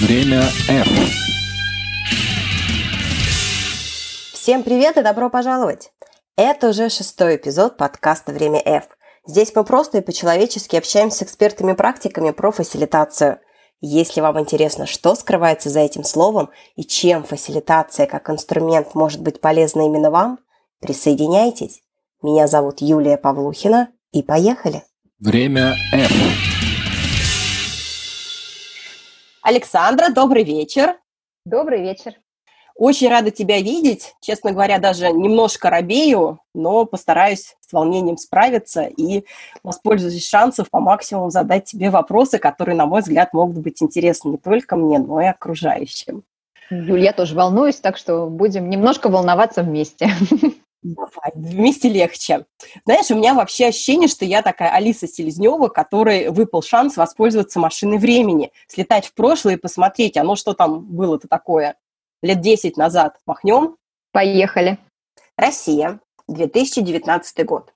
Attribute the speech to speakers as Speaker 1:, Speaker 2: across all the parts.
Speaker 1: Время F.
Speaker 2: Всем привет и добро пожаловать! Это уже шестой эпизод подкаста «Время F». Здесь мы просто и по-человечески общаемся с экспертами-практиками про фасилитацию. Если вам интересно, что скрывается за этим словом и чем фасилитация как инструмент может быть полезна именно вам, присоединяйтесь. Меня зовут Юлия Павлухина и поехали!
Speaker 1: Время F.
Speaker 2: Александра, добрый вечер.
Speaker 3: Добрый вечер.
Speaker 2: Очень рада тебя видеть. Честно говоря, даже немножко робею, но постараюсь с волнением справиться и воспользуюсь шансом по максимуму задать тебе вопросы, которые, на мой взгляд, могут быть интересны не только мне, но и окружающим.
Speaker 3: Юль, я тоже волнуюсь, так что будем немножко волноваться вместе.
Speaker 2: Давай, вместе легче. Знаешь, у меня вообще ощущение, что я такая Алиса Селезнева, которой выпал шанс воспользоваться машиной времени, слетать в прошлое и посмотреть, оно что там было-то такое лет 10 назад. Махнем?
Speaker 3: Поехали.
Speaker 2: Россия, 2019 год.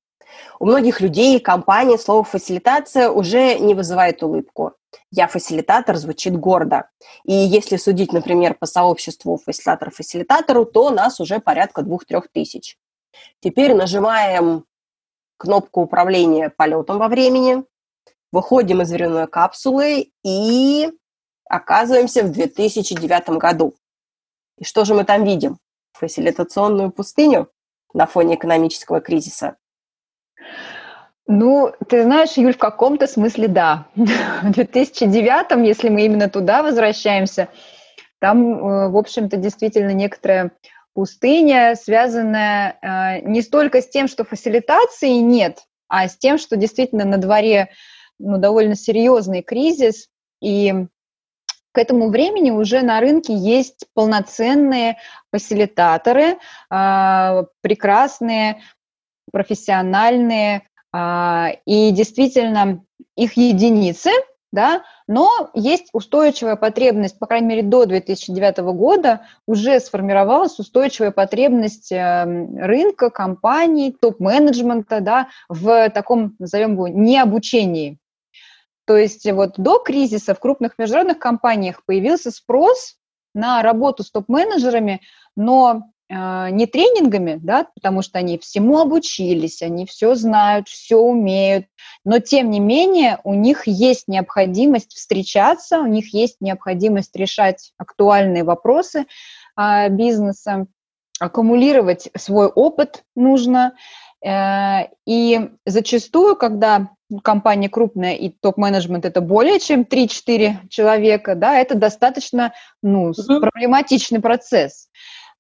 Speaker 2: У многих людей и компаний слово «фасилитация» уже не вызывает улыбку. «Я фасилитатор» звучит гордо. И если судить, например, по сообществу фасилитатор-фасилитатору, то нас уже порядка двух-трех тысяч. Теперь нажимаем кнопку управления полетом во времени, выходим из временной капсулы и оказываемся в 2009 году. И что же мы там видим? Фасилитационную пустыню на фоне экономического кризиса?
Speaker 3: Ну, ты знаешь, Юль, в каком-то смысле да. В 2009, если мы именно туда возвращаемся, там, э, в общем-то, действительно некоторая пустыня, связанная э, не столько с тем, что фасилитации нет, а с тем, что действительно на дворе ну, довольно серьезный кризис, и к этому времени уже на рынке есть полноценные фасилитаторы, э, прекрасные, профессиональные, э, и действительно их единицы – да, но есть устойчивая потребность, по крайней мере, до 2009 года уже сформировалась устойчивая потребность эм, рынка, компаний, топ-менеджмента да, в таком, назовем его, необучении. То есть вот до кризиса в крупных международных компаниях появился спрос на работу с топ-менеджерами, но не тренингами, да, потому что они всему обучились, они все знают, все умеют, но тем не менее у них есть необходимость встречаться, у них есть необходимость решать актуальные вопросы а, бизнеса, аккумулировать свой опыт нужно. Э, и зачастую, когда компания крупная и топ-менеджмент это более чем 3-4 человека, да, это достаточно ну, проблематичный процесс.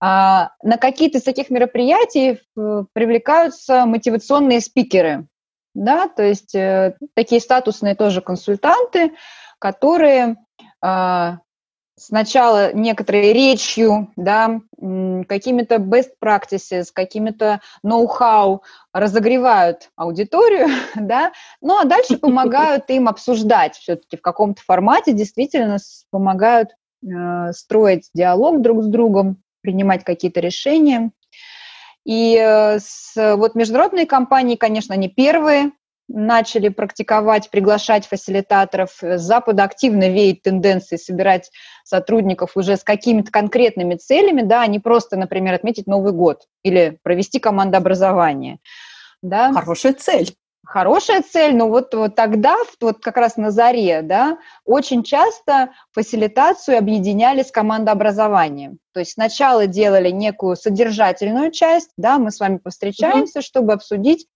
Speaker 3: А, на какие-то из таких мероприятий э, привлекаются мотивационные спикеры, да, то есть э, такие статусные тоже консультанты, которые а, сначала некоторой речью, да, какими-то best practices, какими-то ноу-хау разогревают аудиторию, да, ну а дальше помогают им обсуждать все-таки в каком-то формате, действительно помогают э, строить диалог друг с другом, принимать какие-то решения. И э, с, вот международные компании, конечно, они первые начали практиковать, приглашать фасилитаторов. С Запада активно веет тенденции собирать сотрудников уже с какими-то конкретными целями, да, а не просто, например, отметить Новый год или провести командообразование. Да.
Speaker 2: Хорошая цель
Speaker 3: хорошая цель, но вот, вот тогда, вот как раз на заре, да, очень часто фасилитацию объединяли с командообразованием. То есть сначала делали некую содержательную часть, да, мы с вами повстречаемся, mm-hmm. чтобы обсудить,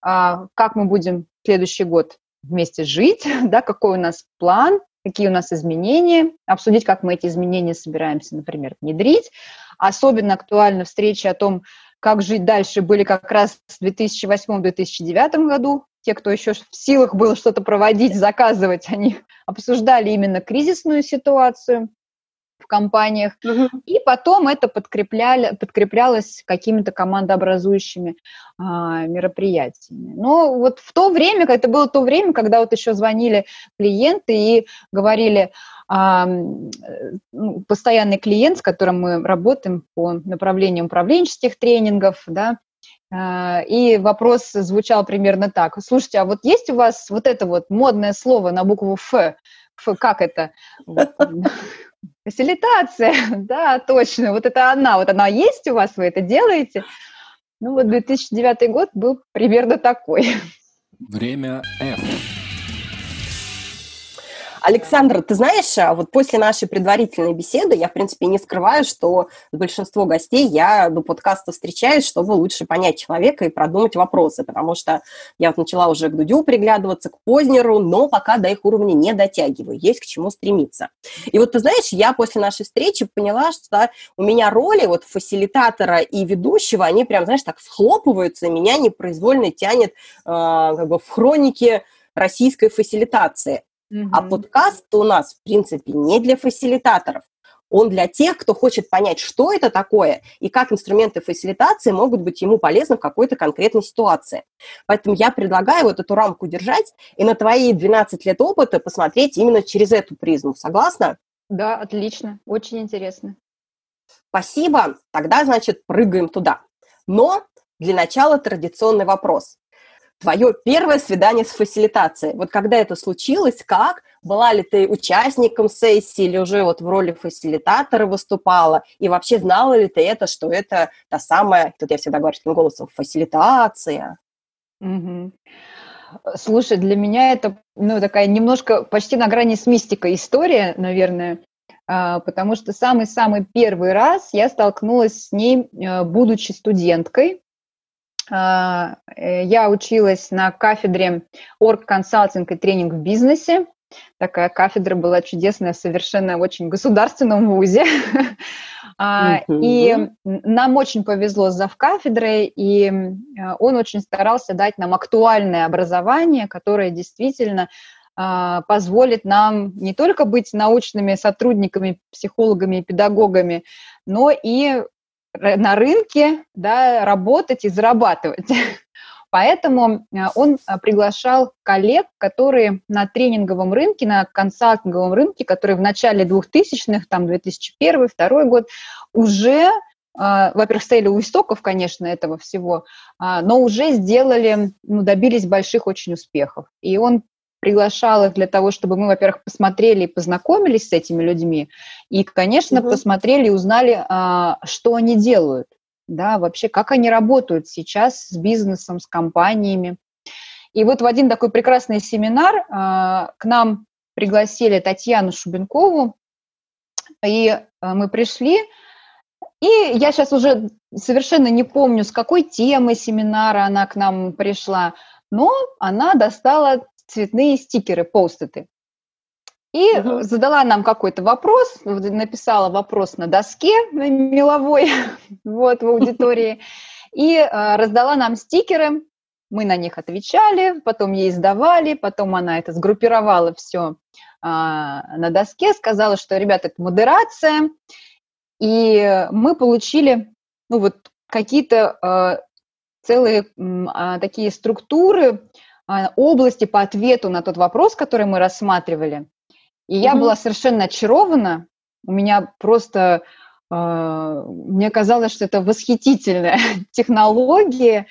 Speaker 3: а, как мы будем следующий год вместе жить, да, какой у нас план, какие у нас изменения, обсудить, как мы эти изменения собираемся, например, внедрить. Особенно актуальна встреча о том, как жить дальше, были как раз в 2008-2009 году. Те, кто еще в силах было что-то проводить, заказывать, они обсуждали именно кризисную ситуацию компаниях. Угу. И потом это подкрепляли, подкреплялось какими-то командообразующими а, мероприятиями. Но вот в то время, это было то время, когда вот еще звонили клиенты и говорили, а, ну, постоянный клиент, с которым мы работаем по направлению управленческих тренингов, да, а, и вопрос звучал примерно так. Слушайте, а вот есть у вас вот это вот модное слово на букву «Ф»? Ф как это? фасилитация, да, точно, вот это она, вот она есть у вас, вы это делаете. Ну вот 2009 год был примерно такой.
Speaker 1: Время F.
Speaker 2: Александр, ты знаешь, а вот после нашей предварительной беседы я, в принципе, не скрываю, что с большинством гостей я до подкаста встречаюсь, чтобы лучше понять человека и продумать вопросы, потому что я вот начала уже к Дудю приглядываться, к Познеру, но пока до их уровня не дотягиваю, есть к чему стремиться. И вот ты знаешь, я после нашей встречи поняла, что у меня роли вот фасилитатора и ведущего, они прям, знаешь, так схлопываются, и меня непроизвольно тянет э, как бы в хронике российской фасилитации. Mm-hmm. А подкаст у нас, в принципе, не для фасилитаторов. Он для тех, кто хочет понять, что это такое и как инструменты фасилитации могут быть ему полезны в какой-то конкретной ситуации. Поэтому я предлагаю вот эту рамку держать и на твои 12 лет опыта посмотреть именно через эту призму. Согласна?
Speaker 3: Да, отлично. Очень интересно.
Speaker 2: Спасибо. Тогда, значит, прыгаем туда. Но для начала традиционный вопрос твое первое свидание с фасилитацией. Вот когда это случилось, как? Была ли ты участником сессии или уже вот в роли фасилитатора выступала? И вообще знала ли ты это, что это та самая, тут я всегда говорю таким голосом, фасилитация?
Speaker 3: Угу. Слушай, для меня это ну, такая немножко почти на грани с мистикой история, наверное, а, потому что самый-самый первый раз я столкнулась с ней, э, будучи студенткой. А, э, я училась на кафедре орг-консалтинг и тренинг в бизнесе. Такая кафедра была чудесная, совершенно очень государственном вузе. А, и нам очень повезло с завкафедрой, и а, он очень старался дать нам актуальное образование, которое действительно позволит нам не только быть научными сотрудниками, психологами и педагогами, но и на рынке да, работать и зарабатывать. Поэтому э, он э, приглашал коллег, которые на тренинговом рынке, на консалтинговом рынке, которые в начале 2000-х, там 2001-2002 год, уже, э, во-первых, стояли у истоков, конечно, этого всего, но уже сделали, ну, добились больших очень успехов. И он приглашал их для того, чтобы мы, во-первых, посмотрели и познакомились с этими людьми, и, конечно, угу. посмотрели и узнали, а, что они делают, да, вообще, как они работают сейчас с бизнесом, с компаниями. И вот в один такой прекрасный семинар а, к нам пригласили Татьяну Шубенкову, и а, мы пришли, и я сейчас уже совершенно не помню, с какой темы семинара она к нам пришла, но она достала цветные стикеры, поститы. И угу. задала нам какой-то вопрос, написала вопрос на доске меловой, вот, в аудитории, и э, раздала нам стикеры, мы на них отвечали, потом ей сдавали, потом она это сгруппировала все э, а, на доске, сказала, что, ребята, это модерация, и мы получили, ну вот, какие-то э, целые э, такие структуры, области по ответу на тот вопрос, который мы рассматривали. И я mm-hmm. была совершенно очарована. У меня просто э, мне казалось, что это восхитительная технология,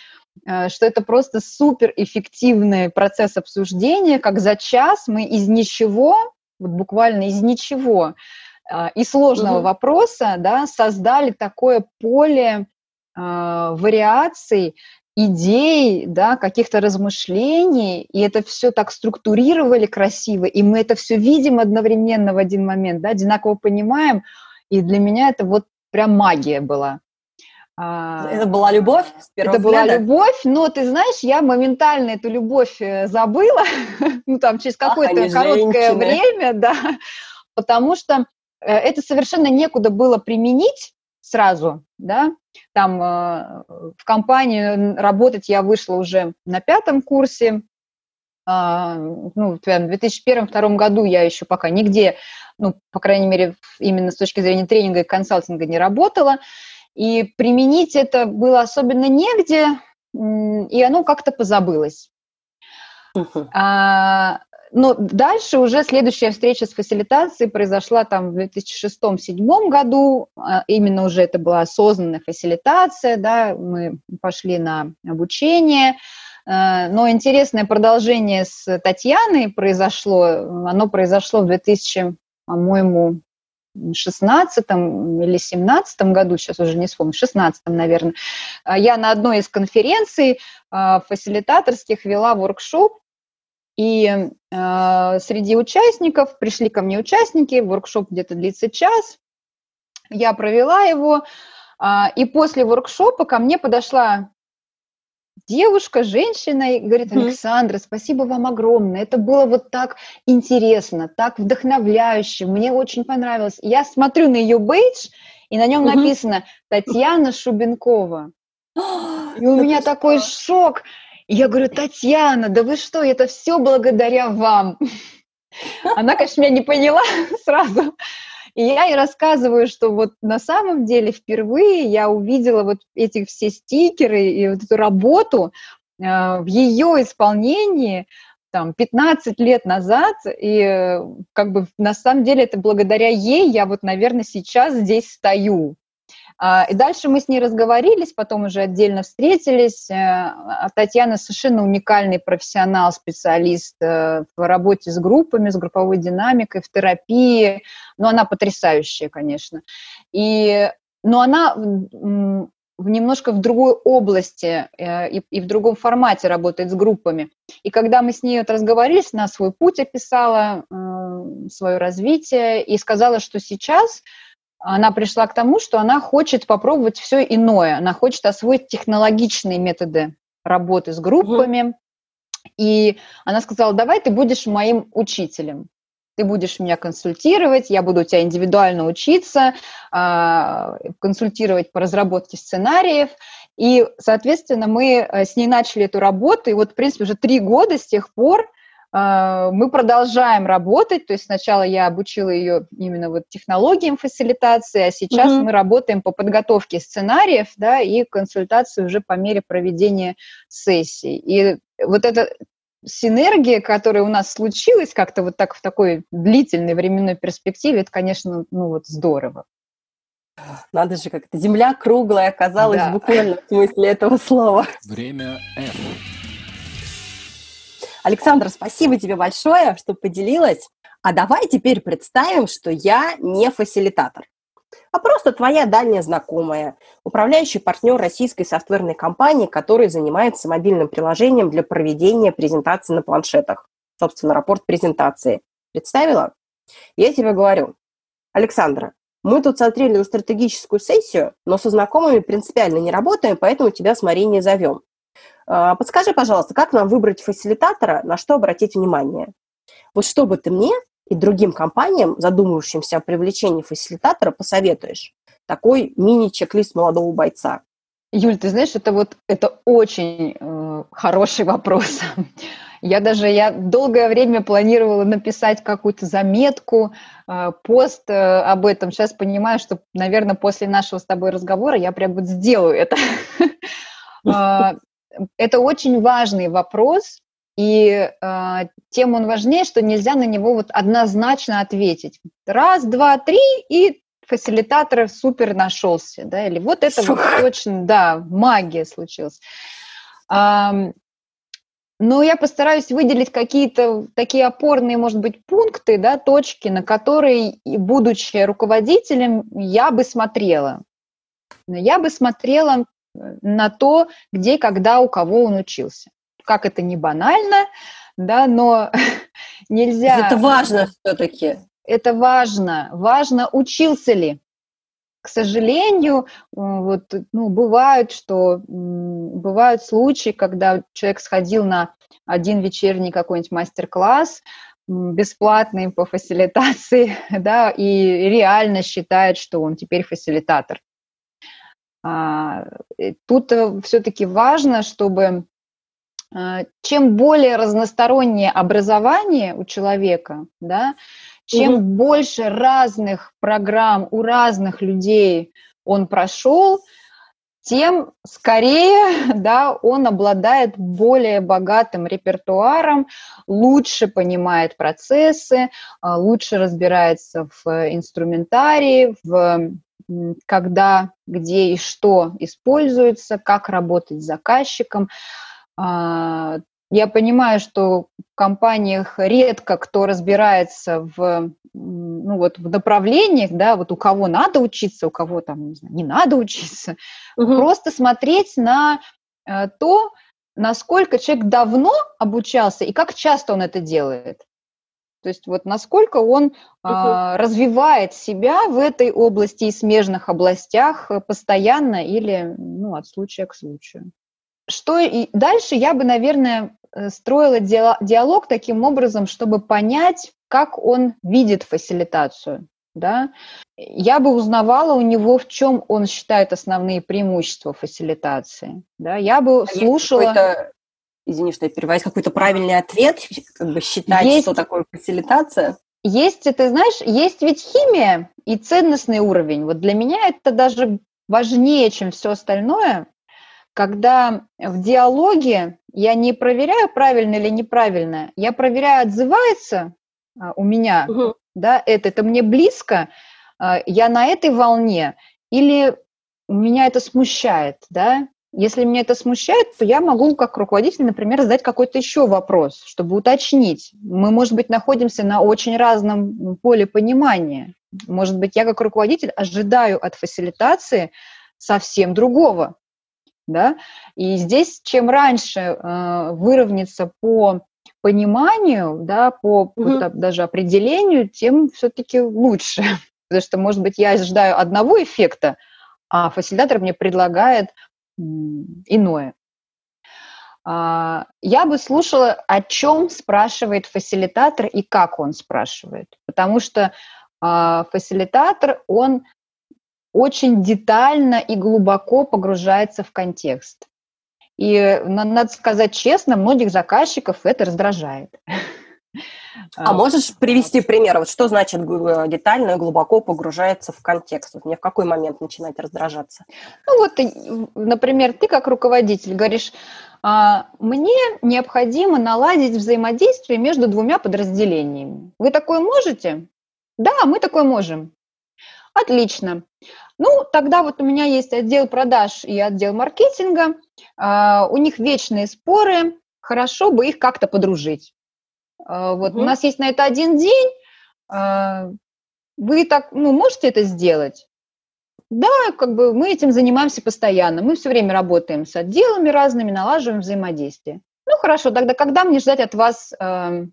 Speaker 3: э, что это просто супер эффективный процесс обсуждения, как за час мы из ничего, вот буквально из ничего, э, и сложного mm-hmm. вопроса, да, создали такое поле вариаций, идей, да, каких-то размышлений, и это все так структурировали красиво, и мы это все видим одновременно в один момент, да, одинаково понимаем, и для меня это вот прям магия была.
Speaker 2: А, это была любовь с первого
Speaker 3: Это взгляда? была любовь, но ты знаешь, я моментально эту любовь э, забыла, ну там через какое-то короткое время, да, потому что э, это совершенно некуда было применить сразу, да, там э, в компании работать я вышла уже на пятом курсе, э, ну, в 2001-2002 году я еще пока нигде, ну, по крайней мере, именно с точки зрения тренинга и консалтинга не работала, и применить это было особенно негде, и оно как-то позабылось. Uh-huh. А, но дальше уже следующая встреча с фасилитацией произошла там в 2006-2007 году. А, именно уже это была осознанная фасилитация, да, мы пошли на обучение. А, но интересное продолжение с Татьяной произошло. Оно произошло в 2000, по-моему, 16 или 17 году, сейчас уже не вспомню, в 16 наверное, я на одной из конференций фасилитаторских вела воркшоп, и э, среди участников пришли ко мне участники, воркшоп где-то длится час, я провела его, э, и после воркшопа ко мне подошла девушка, женщина, и говорит, Александра, спасибо вам огромное, это было вот так интересно, так вдохновляюще, мне очень понравилось. Я смотрю на ее бейдж, и на нем написано Татьяна Шубенкова. И у меня такой шок. Я говорю, Татьяна, да вы что, это все благодаря вам. Она, конечно, меня не поняла сразу. И я ей рассказываю, что вот на самом деле впервые я увидела вот эти все стикеры и вот эту работу э, в ее исполнении там 15 лет назад, и э, как бы на самом деле это благодаря ей я вот, наверное, сейчас здесь стою. А, и дальше мы с ней разговорились, потом уже отдельно встретились. Э, а Татьяна совершенно уникальный профессионал, специалист э, в работе с группами, с групповой динамикой, в терапии. Но она потрясающая, конечно. И, но она в немножко в другой области э, и, и в другом формате работает с группами. И когда мы с ней вот разговорились, на свой путь описала, свое развитие и сказала, что сейчас она пришла к тому, что она хочет попробовать все иное. Она хочет освоить технологичные методы работы с группами. Угу. И она сказала, давай ты будешь моим учителем. Ты будешь меня консультировать, я буду у тебя индивидуально учиться, а, консультировать по разработке сценариев. И, соответственно, мы э, с ней начали эту работу, и вот, в принципе, уже три года с тех пор мы продолжаем работать, то есть сначала я обучила ее именно вот технологиям фасилитации, а сейчас mm-hmm. мы работаем по подготовке сценариев, да, и консультации уже по мере проведения сессий. И вот эта синергия, которая у нас случилась как-то вот так в такой длительной временной перспективе, это, конечно, ну вот здорово.
Speaker 2: Надо же, как-то земля круглая оказалась да. буквально в смысле этого слова.
Speaker 1: Время F.
Speaker 2: Александра, спасибо тебе большое, что поделилась. А давай теперь представим, что я не фасилитатор, а просто твоя дальняя знакомая, управляющий партнер российской софтверной компании, который занимается мобильным приложением для проведения презентаций на планшетах. Собственно, рапорт презентации. Представила? Я тебе говорю, Александра, мы тут смотрели стратегическую сессию, но со знакомыми принципиально не работаем, поэтому тебя с Марией не зовем. А, подскажи, пожалуйста, как нам выбрать фасилитатора, на что обратить внимание? Вот что бы ты мне и другим компаниям, задумывающимся о привлечении фасилитатора, посоветуешь? Такой мини-чек-лист молодого бойца.
Speaker 3: Юль, ты знаешь, это вот это очень э, хороший вопрос. Я даже я долгое время планировала написать какую-то заметку, э, пост э, об этом. Сейчас понимаю, что, наверное, после нашего с тобой разговора я прям вот сделаю это. Это очень важный вопрос, и э, тем он важнее, что нельзя на него вот однозначно ответить. Раз, два, три, и фасилитатор супер нашелся, да, или вот это Фух. вот точно, да, магия случилась. А, но я постараюсь выделить какие-то такие опорные, может быть, пункты, да, точки, на которые, будучи руководителем, я бы смотрела. Я бы смотрела на то, где, когда, у кого он учился. Как это не банально, да, но нельзя...
Speaker 2: Это важно все-таки.
Speaker 3: Это важно. Важно, учился ли. К сожалению, вот, ну, бывает, что бывают случаи, когда человек сходил на один вечерний какой-нибудь мастер-класс, бесплатный по фасилитации, да, и реально считает, что он теперь фасилитатор. А, тут э, все-таки важно, чтобы а, чем более разностороннее образование у человека, да, чем угу. больше разных программ у разных людей он прошел, тем скорее да, он обладает более богатым репертуаром, лучше понимает процессы, а, лучше разбирается в инструментарии, в когда, где и что используется, как работать с заказчиком. А, я понимаю, что в компаниях редко кто разбирается в, ну, вот, в направлениях, да, вот у кого надо учиться, у кого там, не, знаю, не надо учиться. Угу. Просто смотреть на э, то, насколько человек давно обучался и как часто он это делает. То есть вот насколько он а, развивает себя в этой области и смежных областях постоянно или ну, от случая к случаю. Что и дальше я бы, наверное, э, строила диалог таким образом, чтобы понять, как он видит фасилитацию. Да? Я бы узнавала у него, в чем он считает основные преимущества фасилитации. Да? Я бы а слушала
Speaker 2: извини, что я перевожу, какой-то правильный ответ, как бы считать, есть, что такое фасилитация?
Speaker 3: Есть, ты знаешь, есть ведь химия и ценностный уровень. Вот для меня это даже важнее, чем все остальное, когда в диалоге я не проверяю, правильно или неправильно, я проверяю, отзывается а, у меня, угу. да, это, это мне близко, а, я на этой волне, или меня это смущает, да, если меня это смущает, то я могу как руководитель, например, задать какой-то еще вопрос, чтобы уточнить. Мы, может быть, находимся на очень разном поле понимания. Может быть, я как руководитель ожидаю от фасилитации совсем другого. Да? И здесь чем раньше э, выровняться по пониманию, да, по вот, даже определению, тем все-таки лучше. Потому что, может быть, я ожидаю одного эффекта, а фасилитатор мне предлагает иное. А, я бы слушала, о чем спрашивает фасилитатор и как он спрашивает, потому что а, фасилитатор, он очень детально и глубоко погружается в контекст. И, надо сказать честно, многих заказчиков это раздражает.
Speaker 2: А, можешь привести пример? Вот что значит детально и глубоко погружается в контекст? Вот мне в какой момент начинать раздражаться?
Speaker 3: Ну вот, например, ты как руководитель говоришь, «А, мне необходимо наладить взаимодействие между двумя подразделениями. Вы такое можете? Да, мы такое можем. Отлично. Ну, тогда вот у меня есть отдел продаж и отдел маркетинга. А, у них вечные споры. Хорошо бы их как-то подружить. А, вот угу. у нас есть на это один день. А, вы так, ну, можете это сделать? Да, как бы мы этим занимаемся постоянно. Мы все время работаем с отделами разными, налаживаем взаимодействие. Ну хорошо, тогда когда мне ждать от вас э,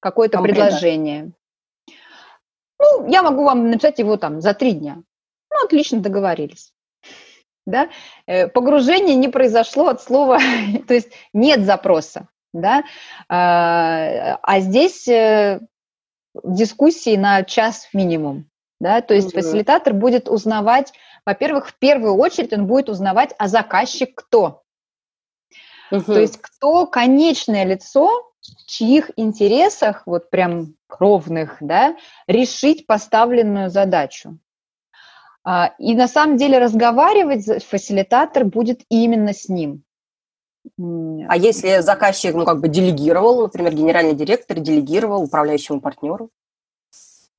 Speaker 3: какое-то предложение? Ну, я могу вам написать его там за три дня. Ну, отлично, договорились. Да? Э, погружение не произошло от слова, то есть нет запроса да, а, а здесь э, дискуссии на час минимум, да, то есть mm-hmm. фасилитатор будет узнавать, во-первых, в первую очередь он будет узнавать, а заказчик кто, mm-hmm. то есть кто конечное лицо, в чьих интересах, вот прям кровных, да, решить поставленную задачу. А, и на самом деле разговаривать фасилитатор будет именно с ним.
Speaker 2: А если заказчик, ну, как бы делегировал, например, генеральный директор делегировал управляющему партнеру?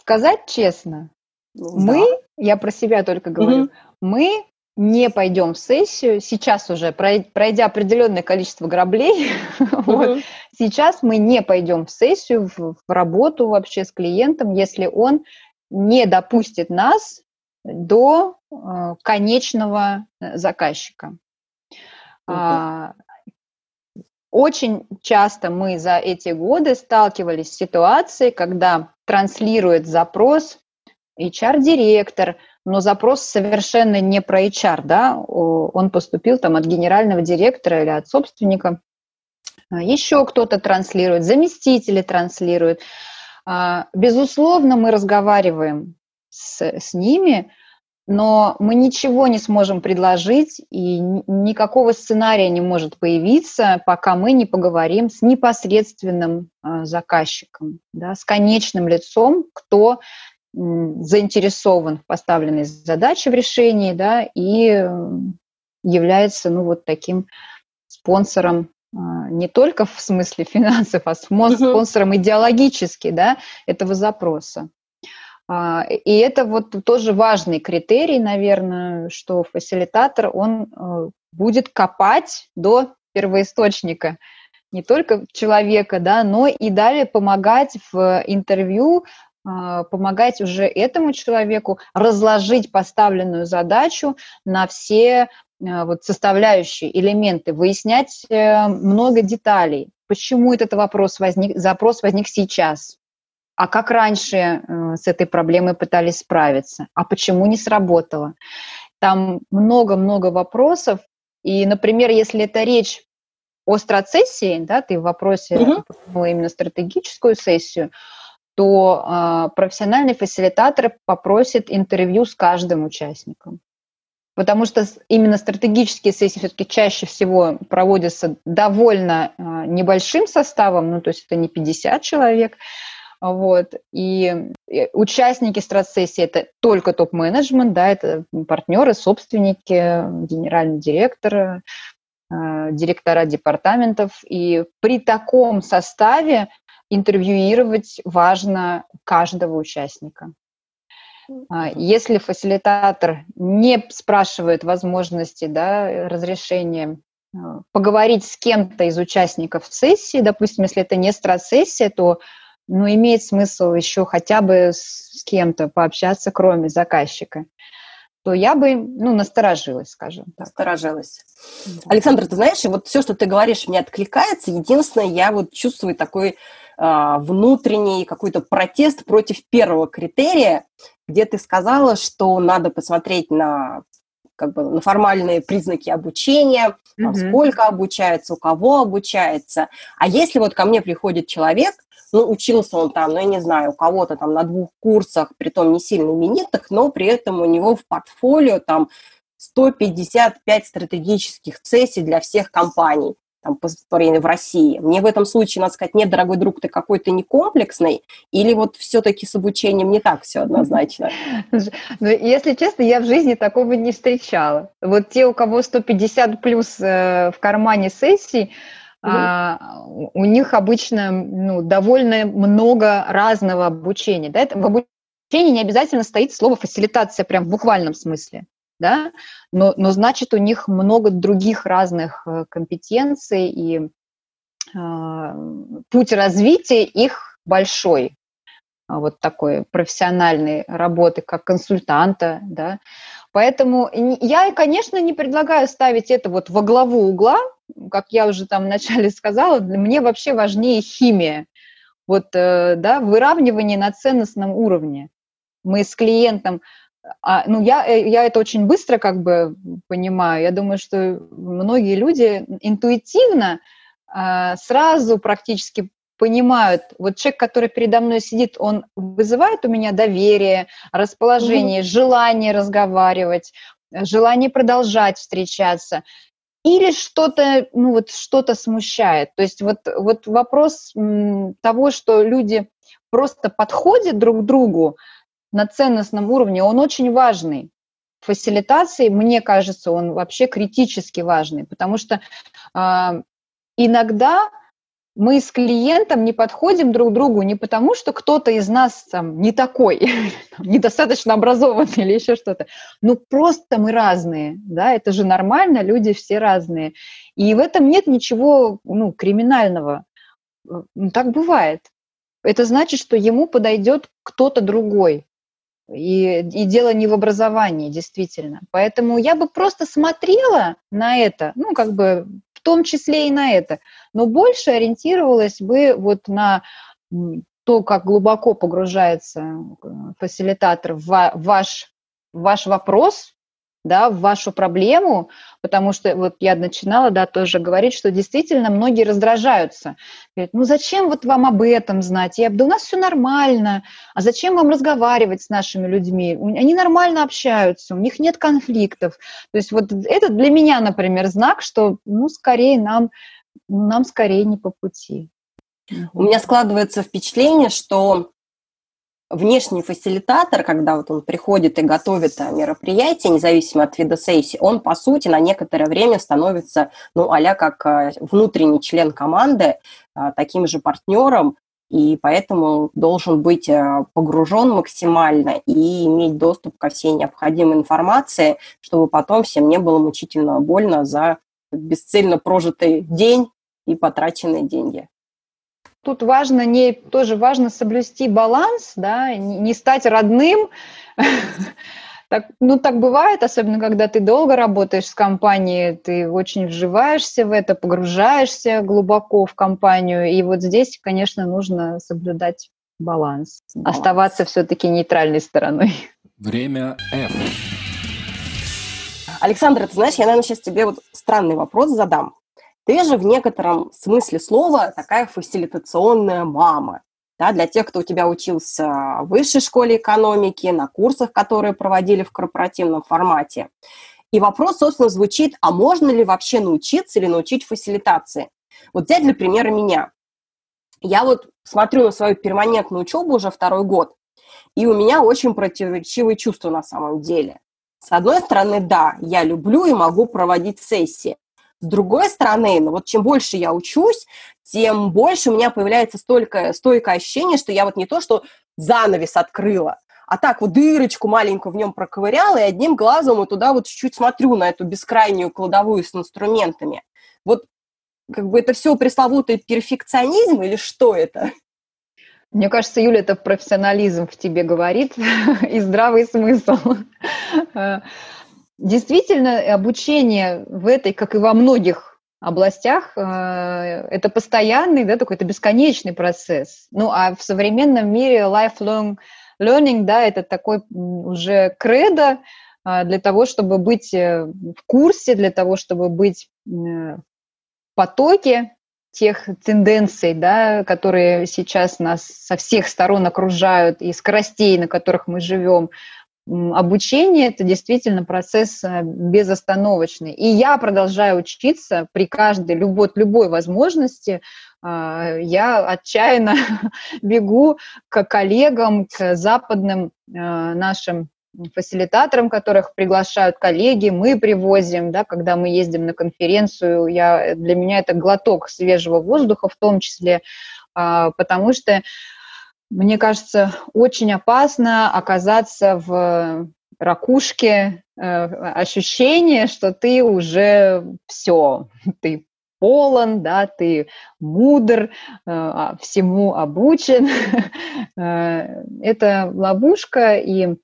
Speaker 3: Сказать честно, ну, мы, да. я про себя только говорю, угу. мы не пойдем в сессию, сейчас уже, пройдя определенное количество граблей, угу. вот, сейчас мы не пойдем в сессию, в, в работу вообще с клиентом, если он не допустит нас до э, конечного э, заказчика. Угу. А, очень часто мы за эти годы сталкивались с ситуацией, когда транслирует запрос HR-директор, но запрос совершенно не про HR, да, он поступил там от генерального директора или от собственника, а, еще кто-то транслирует, заместители транслируют. А, безусловно, мы разговариваем с, с ними, но мы ничего не сможем предложить, и никакого сценария не может появиться, пока мы не поговорим с непосредственным а, заказчиком, да, с конечным лицом, кто заинтересован в поставленной задаче в решении, да, и является, ну, вот таким спонсором а, не только в смысле финансов, а спонсором идеологически, да, этого запроса. А, и это вот тоже важный критерий, наверное, что фасилитатор, он э, будет копать до первоисточника, не только человека, да, но и далее помогать в интервью, а, помогать уже этому человеку разложить поставленную задачу на все а, вот составляющие элементы, выяснять э, много деталей. Почему этот вопрос возник, запрос возник сейчас? А как раньше э, с этой проблемой пытались справиться? А почему не сработало? Там много-много вопросов. И, например, если это речь о страцессии, да, ты в вопросе угу. именно стратегическую сессию, то э, профессиональный фасилитатор попросит интервью с каждым участником. Потому что именно стратегические сессии все-таки чаще всего проводятся довольно э, небольшим составом, ну то есть это не 50 человек, вот. И участники страт-сессии – это только топ-менеджмент, да, это партнеры, собственники, генеральный директор, э, директора департаментов. И при таком составе интервьюировать важно каждого участника. А, если фасилитатор не спрашивает возможности да, разрешения э, поговорить с кем-то из участников сессии, допустим, если это не страт-сессия, то ну, имеет смысл еще хотя бы с, кем-то пообщаться, кроме заказчика, то я бы, ну, насторожилась, скажем так.
Speaker 2: Насторожилась. Да. Александр, ты знаешь, вот все, что ты говоришь, мне откликается. Единственное, я вот чувствую такой э, внутренний какой-то протест против первого критерия, где ты сказала, что надо посмотреть на как бы на формальные признаки обучения, mm-hmm. сколько обучается, у кого обучается. А если вот ко мне приходит человек, ну, учился он там, ну, я не знаю, у кого-то там на двух курсах, при том не сильно именитых, но при этом у него в портфолио там 155 стратегических сессий для всех компаний там, в России. Мне в этом случае надо сказать, нет, дорогой друг, ты какой-то не комплексный, или вот все-таки с обучением не так все однозначно?
Speaker 3: Ну, если честно, я в жизни такого не встречала. Вот те, у кого 150 плюс э, в кармане сессий, угу. а, у них обычно ну, довольно много разного обучения. Да? Это, в обучении не обязательно стоит слово фасилитация прям в буквальном смысле да, но, но значит у них много других разных э, компетенций, и э, путь развития их большой, а, вот такой профессиональной работы как консультанта, да. Поэтому я, конечно, не предлагаю ставить это вот во главу угла, как я уже там вначале сказала, мне вообще важнее химия, вот, э, да, выравнивание на ценностном уровне. Мы с клиентом а, ну, я, э, я это очень быстро как бы понимаю. Я думаю, что многие люди интуитивно а, сразу практически понимают, вот человек, который передо мной сидит, он вызывает у меня доверие, расположение, mm-hmm. желание разговаривать, желание продолжать встречаться, или что-то, ну вот что-то смущает. То есть вот, вот вопрос м, того, что люди просто подходят друг к другу, на ценностном уровне, он очень важный. Фасилитации, мне кажется, он вообще критически важный, потому что э, иногда мы с клиентом не подходим друг другу не потому, что кто-то из нас там не такой, недостаточно образованный или еще что-то. Ну, просто мы разные, да, это же нормально, люди все разные. И в этом нет ничего, ну, криминального. Так бывает. Это значит, что ему подойдет кто-то другой. И, и дело не в образовании, действительно. Поэтому я бы просто смотрела на это, ну, как бы в том числе и на это, но больше ориентировалась бы вот на то, как глубоко погружается э, фасилитатор в ваш, в ваш вопрос, да, в вашу проблему, потому что вот я начинала, да, тоже говорить, что действительно многие раздражаются. Говорят, ну зачем вот вам об этом знать? Я, да у нас все нормально, а зачем вам разговаривать с нашими людьми? Они нормально общаются, у них нет конфликтов. То есть вот это для меня, например, знак, что, ну, скорее нам, нам скорее не по пути.
Speaker 2: У меня складывается впечатление, что внешний фасилитатор, когда вот он приходит и готовит э, мероприятие, независимо от вида сессии, он, по сути, на некоторое время становится, ну, а как э, внутренний член команды, э, таким же партнером, и поэтому должен быть погружен максимально и иметь доступ ко всей необходимой информации, чтобы потом всем не было мучительно больно за бесцельно прожитый день и потраченные деньги.
Speaker 3: Тут важно не тоже важно соблюсти баланс, да, не стать родным. Так, ну, так бывает, особенно когда ты долго работаешь с компанией, ты очень вживаешься в это, погружаешься глубоко в компанию. И вот здесь, конечно, нужно соблюдать баланс, баланс. оставаться все-таки нейтральной стороной.
Speaker 1: Время F.
Speaker 2: Александр, ты знаешь, я, наверное, сейчас тебе вот странный вопрос задам. Ты же в некотором смысле слова такая фасилитационная мама. Да, для тех, кто у тебя учился в высшей школе экономики, на курсах, которые проводили в корпоративном формате. И вопрос, собственно, звучит, а можно ли вообще научиться или научить фасилитации? Вот взять для примера меня. Я вот смотрю на свою перманентную учебу уже второй год, и у меня очень противоречивые чувства на самом деле. С одной стороны, да, я люблю и могу проводить сессии. С другой стороны, ну вот чем больше я учусь, тем больше у меня появляется столько, стойкое ощущение, что я вот не то, что занавес открыла, а так вот дырочку маленькую в нем проковыряла и одним глазом вот туда вот чуть-чуть смотрю на эту бескрайнюю кладовую с инструментами. Вот как бы это все пресловутый перфекционизм или что это?
Speaker 3: Мне кажется, Юля, это профессионализм в тебе говорит и здравый смысл. Действительно, обучение в этой, как и во многих областях, э, это постоянный, да, такой, это бесконечный процесс. Ну, а в современном мире lifelong learning, да, это такой уже кредо э, для того, чтобы быть э, в курсе, для того, чтобы быть в потоке тех тенденций, да, которые сейчас нас со всех сторон окружают, и скоростей, на которых мы живем, обучение – это действительно процесс э, безостановочный. И я продолжаю учиться при каждой, любой, любой возможности. А, я отчаянно бегу к коллегам, к западным э, нашим фасилитаторам, которых приглашают коллеги, мы привозим, да, когда мы ездим на конференцию, я, для меня это глоток свежего воздуха в том числе, а, потому что мне кажется, очень опасно оказаться в ракушке э, ощущение, что ты уже все, ты полон, да, ты мудр, э, а, всему обучен. Э, это ловушка, и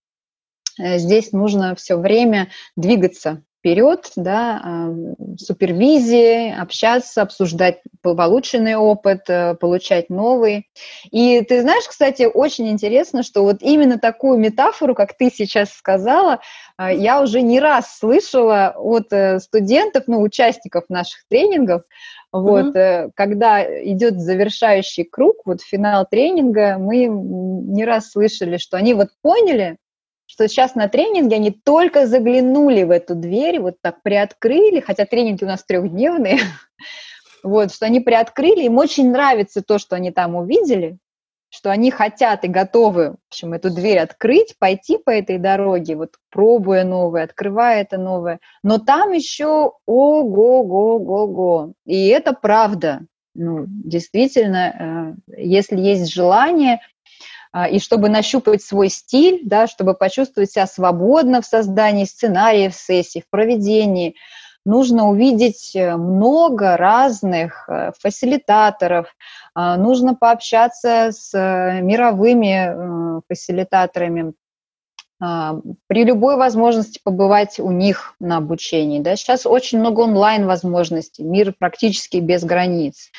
Speaker 3: здесь нужно все время двигаться вперед, да, супервизии, общаться, обсуждать полученный опыт, э, получать новый. И ты знаешь, кстати, очень интересно, что вот именно такую метафору, как ты сейчас сказала, а, я уже не раз слышала от э, студентов, ну, участников наших тренингов, вот, mm-hmm. когда идет завершающий круг, вот финал тренинга, мы не раз слышали, что они вот поняли, что сейчас на тренинге они только заглянули в эту дверь, вот так приоткрыли, хотя тренинги у нас трехдневные, вот, что они приоткрыли, им очень нравится то, что они там увидели, что они хотят и готовы, в общем, эту дверь открыть, пойти по этой дороге, вот пробуя новое, открывая это новое. Но там еще ого-го-го-го. И это правда. Ну, действительно, э, если есть желание, и чтобы нащупать свой стиль, да, чтобы почувствовать себя свободно в создании сценариев сессий, в проведении, нужно увидеть э, много разных э, фасилитаторов, а, нужно пообщаться с э, мировыми фасилитаторами, а, при любой возможности побывать у них на обучении. Да? Сейчас очень много онлайн-возможностей, мир практически без границ.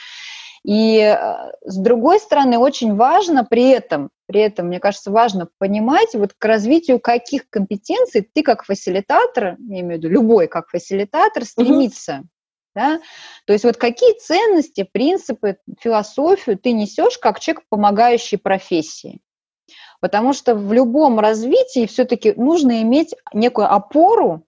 Speaker 3: И с другой стороны, очень важно при этом при этом, мне кажется, важно понимать, вот к развитию каких компетенций ты как фасилитатор, я имею в виду любой как фасилитатор, стремится. Угу. Да? То есть вот какие ценности, принципы, философию ты несешь как человек, помогающий профессии. Потому что в любом развитии все-таки нужно иметь некую опору,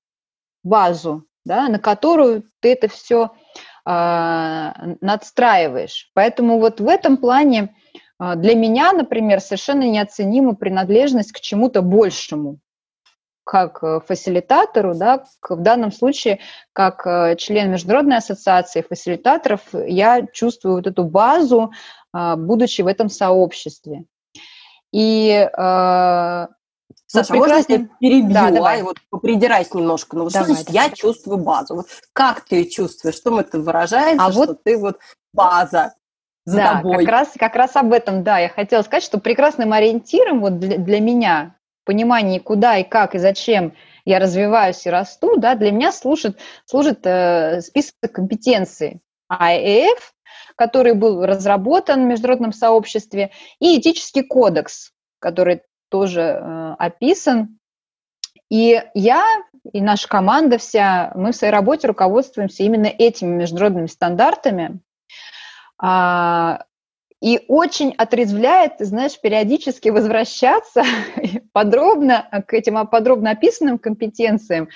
Speaker 3: базу, да, на которую ты это все э, надстраиваешь. Поэтому вот в этом плане а, для меня, например, совершенно неоценима принадлежность к чему-то большему, как э, фасилитатору, да, в данном случае, как э, член Международной ассоциации фасилитаторов, я чувствую вот эту базу, а, будучи в этом сообществе. И
Speaker 2: а, Саша, вот можно я перебью, да, давай. и вот попридирайся немножко. Ну, вот давай, что значит давай. я чувствую базу? Вот как ты чувствуешь? Что это выражается, а что вот... ты вот база за
Speaker 3: да,
Speaker 2: тобой.
Speaker 3: Как раз, как раз об этом, да, я хотела сказать, что прекрасным ориентиром вот для, для меня, понимание, куда и как и зачем я развиваюсь и расту, да, для меня служит, служит э, список компетенций IAF, который был разработан в международном сообществе, и этический кодекс, который тоже э, описан. И я, и наша команда вся, мы в своей работе руководствуемся именно этими международными стандартами. А, и очень отрезвляет, знаешь, периодически возвращаться подробно к этим подробно описанным компетенциям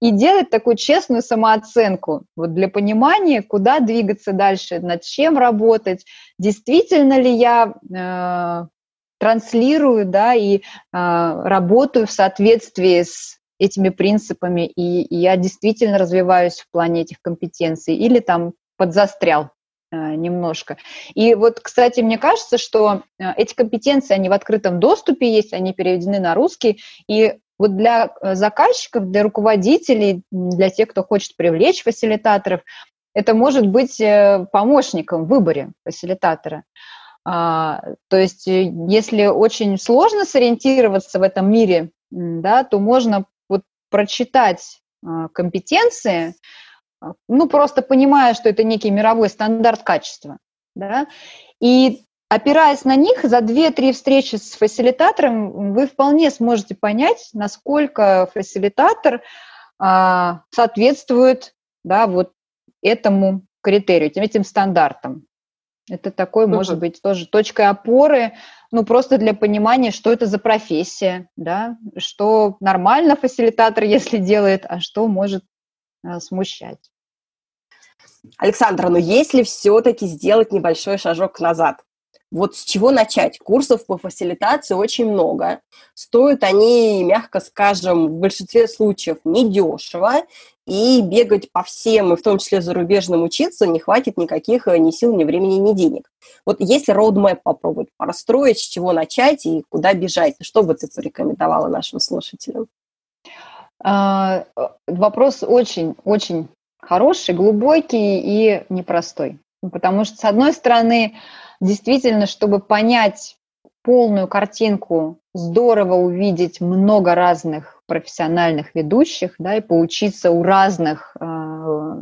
Speaker 3: и делать такую честную самооценку вот для понимания, куда двигаться дальше, над чем работать, действительно ли я э, транслирую, да, и э, работаю в соответствии с этими принципами, и, и я действительно развиваюсь в плане этих компетенций, или там подзастрял э, немножко. И вот, кстати, мне кажется, что э, эти компетенции, они в открытом доступе есть, они переведены на русский, и вот для э, заказчиков, для руководителей, для тех, кто хочет привлечь фасилитаторов, это может быть э, помощником в выборе фасилитатора. А, то есть, э, если очень сложно сориентироваться в этом мире, да, то можно вот прочитать а, компетенции, а, ну, просто понимая, что это некий мировой стандарт качества, да, и опираясь на них, за 2-3 встречи с фасилитатором вы вполне сможете понять, насколько фасилитатор а, соответствует да, вот этому критерию, этим, этим стандартам. Это такой, uh-huh. может быть, тоже точкой опоры, ну, просто для понимания, что это за профессия, да, что нормально фасилитатор, если делает, а что может а, смущать.
Speaker 2: Александра, но если все-таки сделать небольшой шажок назад, вот с чего начать? Курсов по фасилитации очень много. Стоят они, мягко скажем, в большинстве случаев недешево, и бегать по всем, и в том числе зарубежным учиться, не хватит никаких э, ни сил, ни времени, ни денег. Вот если roadmap попробовать простроить, с чего начать и куда бежать, что бы ты порекомендовала нашим слушателям?
Speaker 3: А, вопрос очень-очень хороший, глубокий и непростой. Потому что, с одной стороны, действительно, чтобы понять полную картинку, здорово увидеть много разных профессиональных ведущих, да, и поучиться у разных э,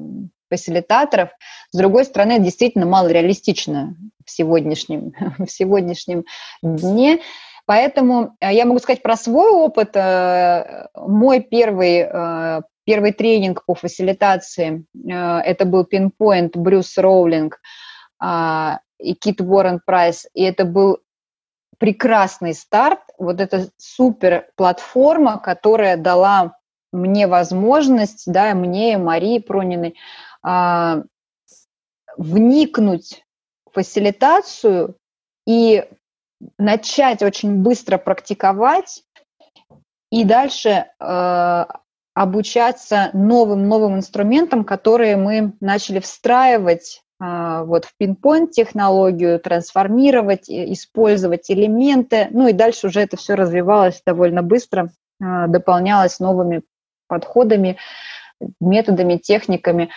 Speaker 3: фасилитаторов. С другой стороны, это действительно мало реалистично в сегодняшнем, в сегодняшнем дне. Поэтому э, я могу сказать про свой опыт. Э, мой первый, э, первый тренинг по фасилитации, это был пинпоинт Брюс Роулинг, и Кит Уоррен Прайс, и это был прекрасный старт, вот эта супер платформа, которая дала мне возможность, да, мне и Марии Прониной, а, вникнуть в фасилитацию и начать очень быстро практиковать и дальше э, обучаться новым новым инструментам, которые мы начали встраивать вот в пинпоинт технологию, трансформировать, использовать элементы, ну и дальше уже это все развивалось довольно быстро, а, дополнялось новыми подходами, методами, техниками.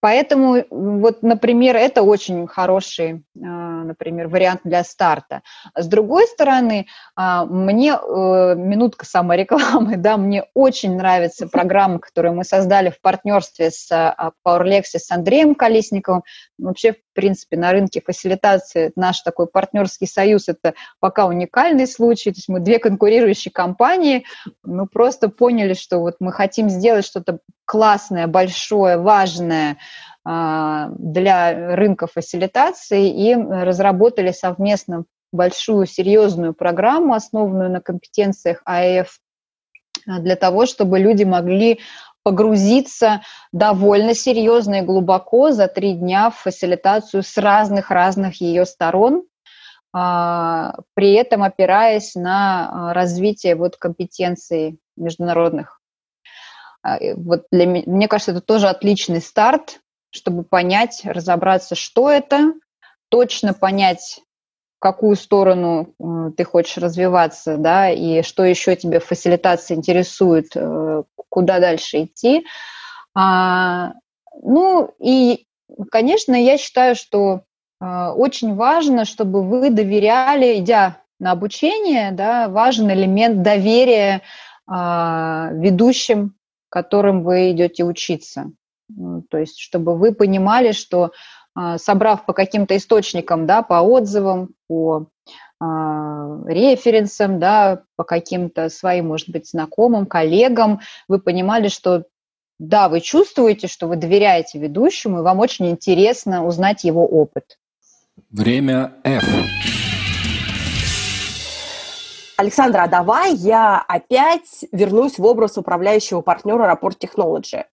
Speaker 3: Поэтому, вот, например, это очень хороший, а, например, вариант для старта. С другой стороны, а, мне, э, минутка саморекламы, да, мне очень нравится программа, которую мы создали в партнерстве с а, PowerLex с Андреем Колесниковым. Вообще, в принципе, на рынке фасилитации наш такой партнерский союз – это пока уникальный случай. То есть мы две конкурирующие компании, мы просто поняли, что вот мы хотим сделать что-то классное, большое, важное а, для рынка фасилитации и разработали совместно большую серьезную программу, основанную на компетенциях АЭФ, для того, чтобы люди могли погрузиться довольно серьезно и глубоко за три дня в фасилитацию с разных-разных ее сторон, а, при этом опираясь на развитие вот компетенций международных. а, вот для мне кажется, это тоже отличный старт, чтобы понять, разобраться, что это, точно понять, в какую сторону ты хочешь развиваться, да, и что еще тебе в фасилитации интересует, э, куда дальше идти. А, ну, и конечно, я считаю, что э, очень важно, чтобы вы доверяли, идя на обучение, да, важен элемент доверия э, ведущим, которым вы идете учиться. То есть, чтобы вы понимали, что э, собрав по каким-то источникам, да, по отзывам, по а, референсам, да, по каким-то своим, может быть, знакомым, коллегам, вы понимали, что да, вы чувствуете, что вы доверяете ведущему, и вам очень интересно узнать его опыт.
Speaker 1: Время F.
Speaker 2: Александра, а давай я опять вернусь в образ управляющего партнера Rapport Technology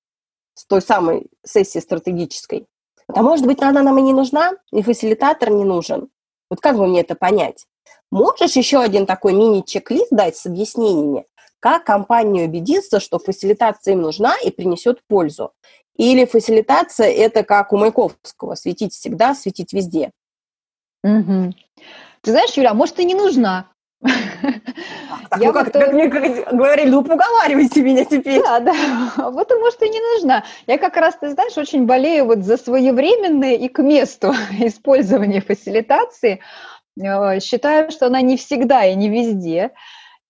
Speaker 2: с той самой сессии стратегической. А может быть, она нам и не нужна, и фасилитатор не нужен. Вот как бы мне это понять? Можешь еще один такой мини-чек-лист дать с объяснениями, как компания убедится, что фасилитация им нужна и принесет пользу? Или фасилитация – это как у Маяковского – светить всегда, светить везде?
Speaker 3: Угу. Ты знаешь, Юля, а может, и не нужна.
Speaker 2: Так, я ну, как, вот, как мне как говорили, ну уговаривайте меня теперь.
Speaker 3: Да, да, вот и может и не нужна. Я как раз, ты знаешь, очень болею вот за своевременное и к месту использование фасилитации, Э, считаю, что она не всегда и не везде.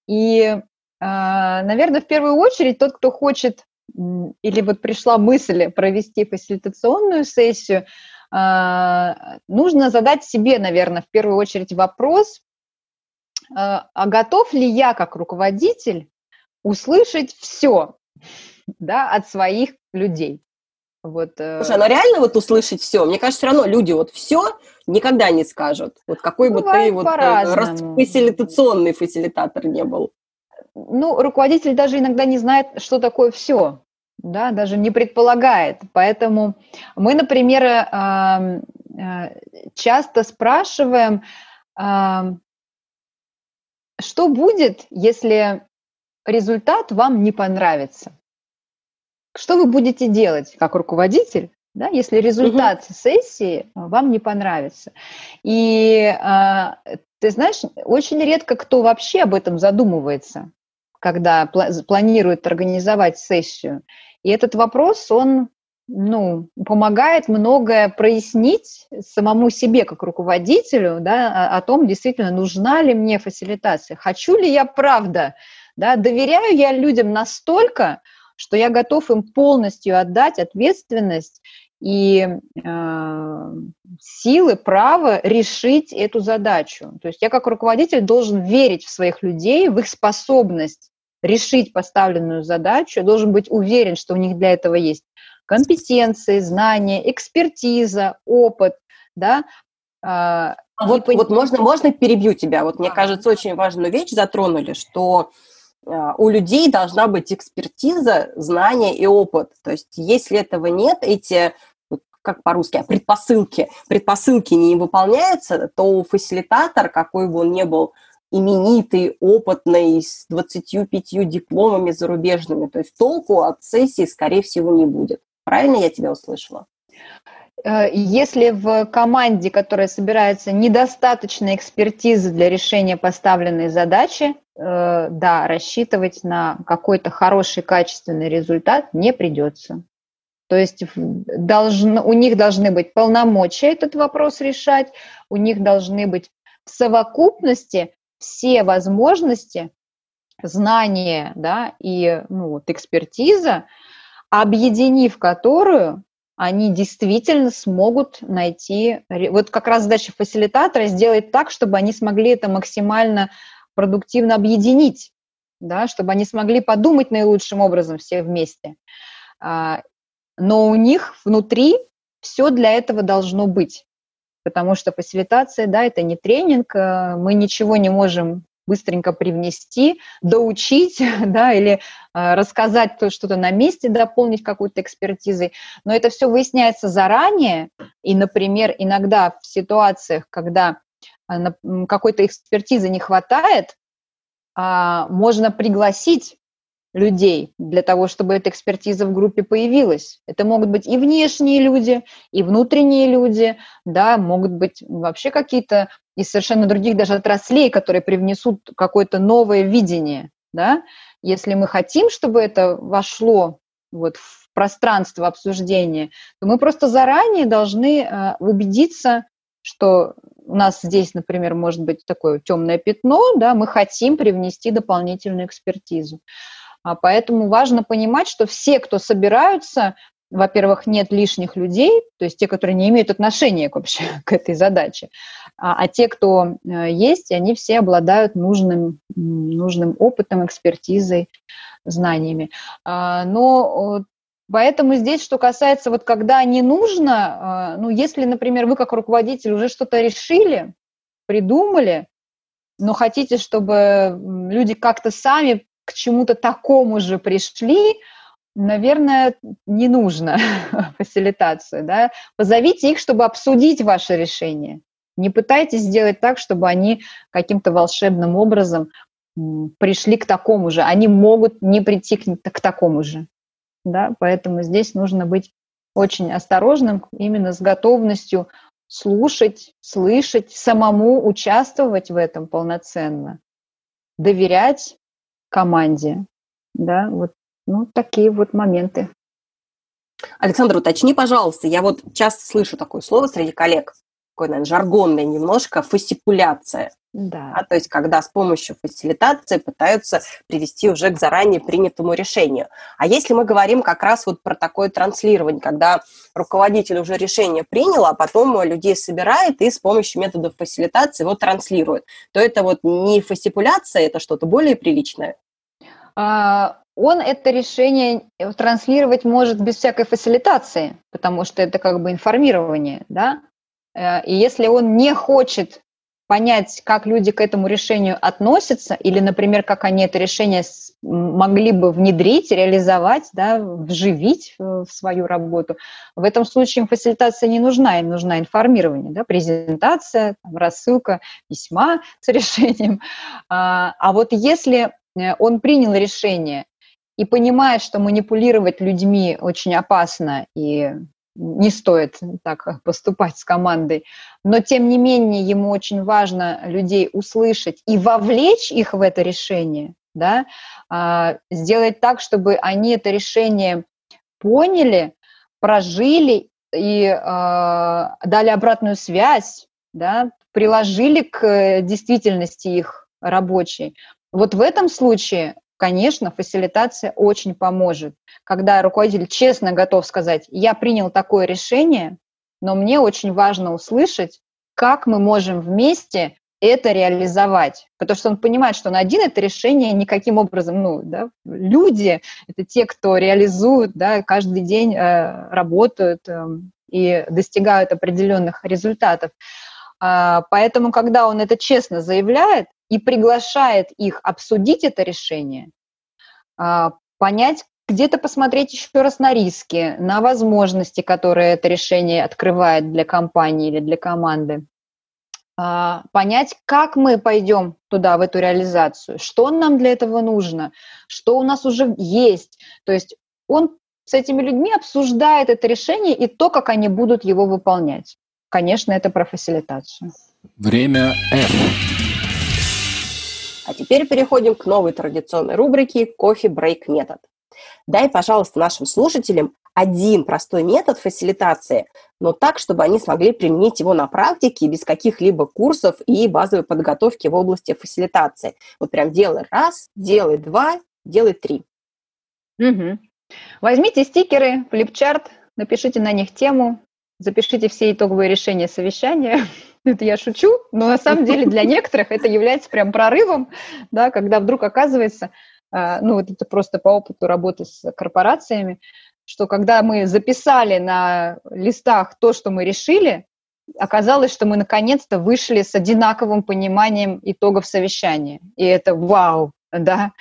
Speaker 3: И, а, наверное, в первую очередь тот, кто хочет или вот пришла мысль провести фасилитационную сессию, нужно задать себе, наверное, в первую очередь вопрос, а, а готов ли я как руководитель услышать все да, от своих людей?
Speaker 2: Вот, э, Слушай, а реально вот услышать все? Мне кажется, все равно люди вот все никогда не скажут. Вот какой бы ты вот э, фасилитационный фасилитатор не был.
Speaker 3: Ну, руководитель даже иногда не знает, что такое все, да, даже не предполагает. Поэтому мы, например, э, часто спрашиваем, что будет, если результат вам не понравится? Что вы будете делать как руководитель, да, если результат угу. сессии вам не понравится? И а, ты знаешь, очень редко кто вообще об этом задумывается, когда планирует организовать сессию. И этот вопрос, он ну, помогает многое прояснить самому себе как руководителю да, о, том, действительно, нужна ли мне фасилитация, хочу ли я правда, да, доверяю я людям настолько, что я готов им полностью отдать ответственность и э, силы, право решить эту задачу. То есть я как руководитель должен верить в своих людей, в их способность решить поставленную задачу, должен быть уверен, что у них для этого есть компетенции, знания, экспертиза, опыт, да.
Speaker 2: А, вот, вот можно, можно перебью тебя. Вот мне кажется, очень важную вещь затронули, что а, у людей должна быть экспертиза, знания и опыт. То есть если этого нет, эти как по-русски, а предпосылки, предпосылки не выполняются, то фасилитатор, какой бы он ни был именитый, опытный, с 25 дипломами зарубежными, то есть толку от сессии, скорее всего, не будет. Правильно я тебя услышала?
Speaker 3: Э, если в команде, которая собирается, недостаточно экспертизы для решения поставленной задачи, э, да, рассчитывать на какой-то хороший, качественный результат не придется. То есть должно, у них должны быть полномочия этот вопрос решать, у них должны быть в совокупности все возможности, знания да, и ну, вот, экспертиза, объединив которую они действительно смогут найти... Вот как раз задача фасилитатора сделать так, чтобы они смогли это максимально продуктивно объединить, да, чтобы они смогли подумать наилучшим образом все вместе. А, но у них внутри все для этого должно быть. Потому что фасилитация, да, это не тренинг, э, мы ничего не можем быстренько привнести, доучить, да, или э, рассказать что-то на месте, дополнить какой-то экспертизой. Но это все выясняется заранее, и, например, иногда в ситуациях, когда э, какой-то экспертизы не хватает, э, можно пригласить людей для того, чтобы эта экспертиза в группе появилась. Это могут быть и внешние люди, и внутренние люди, да, могут быть вообще какие-то из совершенно других даже отраслей, которые привнесут какое-то новое видение, да. Если мы хотим, чтобы это вошло вот в пространство обсуждения, то мы просто заранее должны э, убедиться, что у нас здесь, например, может быть такое темное пятно, да, мы хотим привнести дополнительную экспертизу. А поэтому важно понимать, что все, кто собираются, во-первых, нет лишних людей, то есть те, которые не имеют отношения вообще, к этой задаче, а, а те, кто э, есть, они все обладают нужным, нужным опытом, экспертизой, знаниями. А, но Поэтому здесь, что касается, вот когда не нужно, а, ну, если, например, вы как руководитель уже что-то решили, придумали, но хотите, чтобы люди как-то сами к чему-то такому же пришли, наверное, не нужно фасилитацию, да. Позовите их, чтобы обсудить ваше решение. Не пытайтесь сделать так, чтобы они каким-то волшебным образом пришли к такому же. Они могут не прийти к, к такому же. Да? Поэтому здесь нужно быть очень осторожным именно с готовностью слушать, слышать, самому участвовать в этом полноценно, доверять команде. Да, вот ну, такие вот моменты.
Speaker 2: Александр, уточни, пожалуйста, я вот часто слышу такое слово среди коллег, такое, наверное, жаргонное немножко, фасикуляция. Да. А, то есть, когда с помощью фасилитации пытаются привести уже к заранее принятому решению. А если мы говорим как раз вот про такое транслирование, когда руководитель уже решение принял, а потом людей собирает и с помощью методов фасилитации его транслирует, то это вот не фасикуляция, это что-то более приличное?
Speaker 3: А, он это решение транслировать может без всякой фасилитации, потому что это как бы информирование, да, Э, и если он не хочет понять, как люди к этому решению относятся, или, например, как они это решение могли бы внедрить, реализовать, да, вживить в свою работу, в этом случае им фасилитация не нужна, им нужна информирование, да, презентация, там, рассылка письма с решением. А, а вот если э, он принял решение и понимает, что манипулировать людьми очень опасно и не стоит так поступать с командой. Но, тем не менее, ему очень важно людей услышать и вовлечь их в это решение, да, а, сделать так, чтобы они это решение поняли, прожили и а, дали обратную связь, да, приложили к действительности их рабочей. Вот в этом случае конечно, фасилитация очень поможет. Когда руководитель честно готов сказать, я принял такое решение, но мне очень важно услышать, как мы можем вместе это реализовать. Потому что он понимает, что на один это решение никаким образом, ну, да, люди, это те, кто реализуют, да, каждый день э, работают э, и достигают определенных результатов. А, поэтому, когда он это честно заявляет, и приглашает их обсудить это решение, а, понять, где-то посмотреть еще раз на риски, на возможности, которые это решение открывает для компании или для команды. А, понять, как мы пойдем туда, в эту реализацию, что нам для этого нужно, что у нас уже есть. То есть он с этими людьми обсуждает это решение и то, как они будут его выполнять. Конечно, это про фасилитацию.
Speaker 1: Время F.
Speaker 2: А теперь переходим к новой традиционной рубрике «Кофе-брейк метод». Дай, пожалуйста, нашим слушателям один простой метод фасилитации, но так, чтобы они смогли применить его на практике без каких-либо курсов и базовой подготовки в области фасилитации. Вот прям делай раз, делай два, делай три.
Speaker 3: Угу. Возьмите стикеры, флипчарт, напишите на них тему, запишите все итоговые решения совещания, это я шучу, но на самом деле для некоторых это является прям прорывом, да, когда вдруг оказывается, а, ну вот это просто по опыту работы с корпорациями, что когда мы записали на листах то, что мы решили, оказалось, что мы наконец-то вышли с одинаковым пониманием итогов совещания. И это вау, да.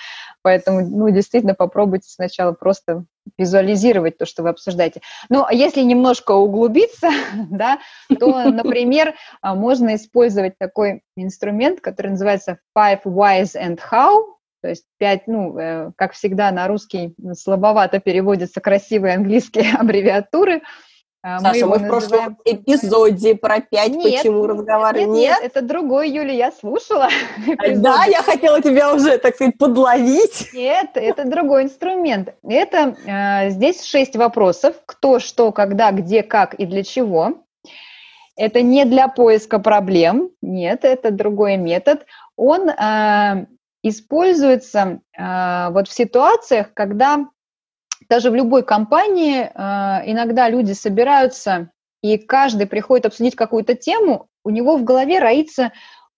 Speaker 3: Поэтому, ну, действительно, попробуйте сначала просто визуализировать то, что вы обсуждаете. Ну, а если немножко углубиться, да, то, например, а, можно использовать такой инструмент, который называется Five Whys and How, то есть пять, ну, э, как всегда на русский слабовато переводятся красивые английские аббревиатуры.
Speaker 2: А, Саша, мы, мы в прошлом эпизоде про пять нет, почему разговаривали.
Speaker 3: Нет, нет, это другой, Юля, я слушала.
Speaker 2: Да, я хотела тебя уже, так сказать, подловить.
Speaker 3: Нет, это другой инструмент. Это э, здесь шесть вопросов. Кто, что, когда, где, как и для чего. Это не для поиска проблем, нет, это другой метод. Он э, используется э, вот в ситуациях, когда даже в любой компании э, иногда люди собираются, и каждый приходит обсудить какую-то тему, у него в голове роится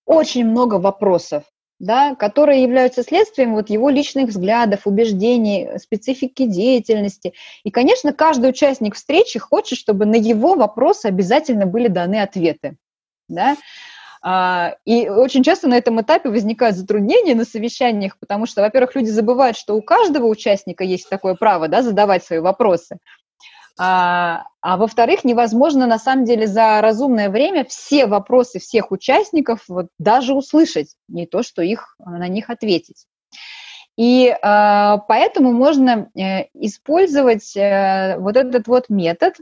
Speaker 3: очень много вопросов, да, которые являются следствием вот его личных взглядов, убеждений, специфики деятельности. И, конечно, каждый участник встречи хочет, чтобы на его вопросы обязательно были даны ответы. Да? А, и очень часто на этом этапе возникают затруднения на совещаниях, потому что, во-первых, люди забывают, что у каждого участника есть такое право да, задавать свои вопросы. А, а во-вторых, невозможно на самом деле за разумное время все вопросы всех участников вот, даже услышать, не то, что их, на них ответить. И э, поэтому можно э, использовать э, вот этот вот метод,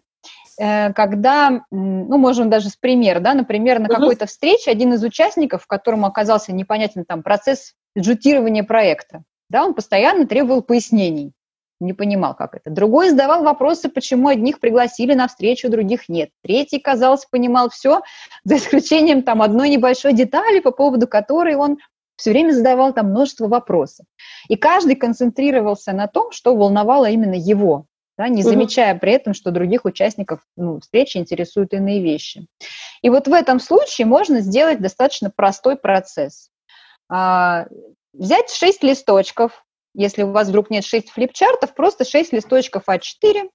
Speaker 3: когда, ну, можем даже с примера, да, например, на какой-то встрече один из участников, которому оказался непонятен там процесс бюджетирования проекта, да, он постоянно требовал пояснений, не понимал, как это. Другой задавал вопросы, почему одних пригласили на встречу, других нет. Третий, казалось, понимал все, за исключением там одной небольшой детали, по поводу которой он все время задавал там множество вопросов. И каждый концентрировался на том, что волновало именно его да, не замечая при этом, что других участников ну, встречи интересуют иные вещи. И вот в этом случае можно сделать достаточно простой процесс. А, взять 6 листочков, если у вас вдруг нет 6 флипчартов, просто 6 листочков А4,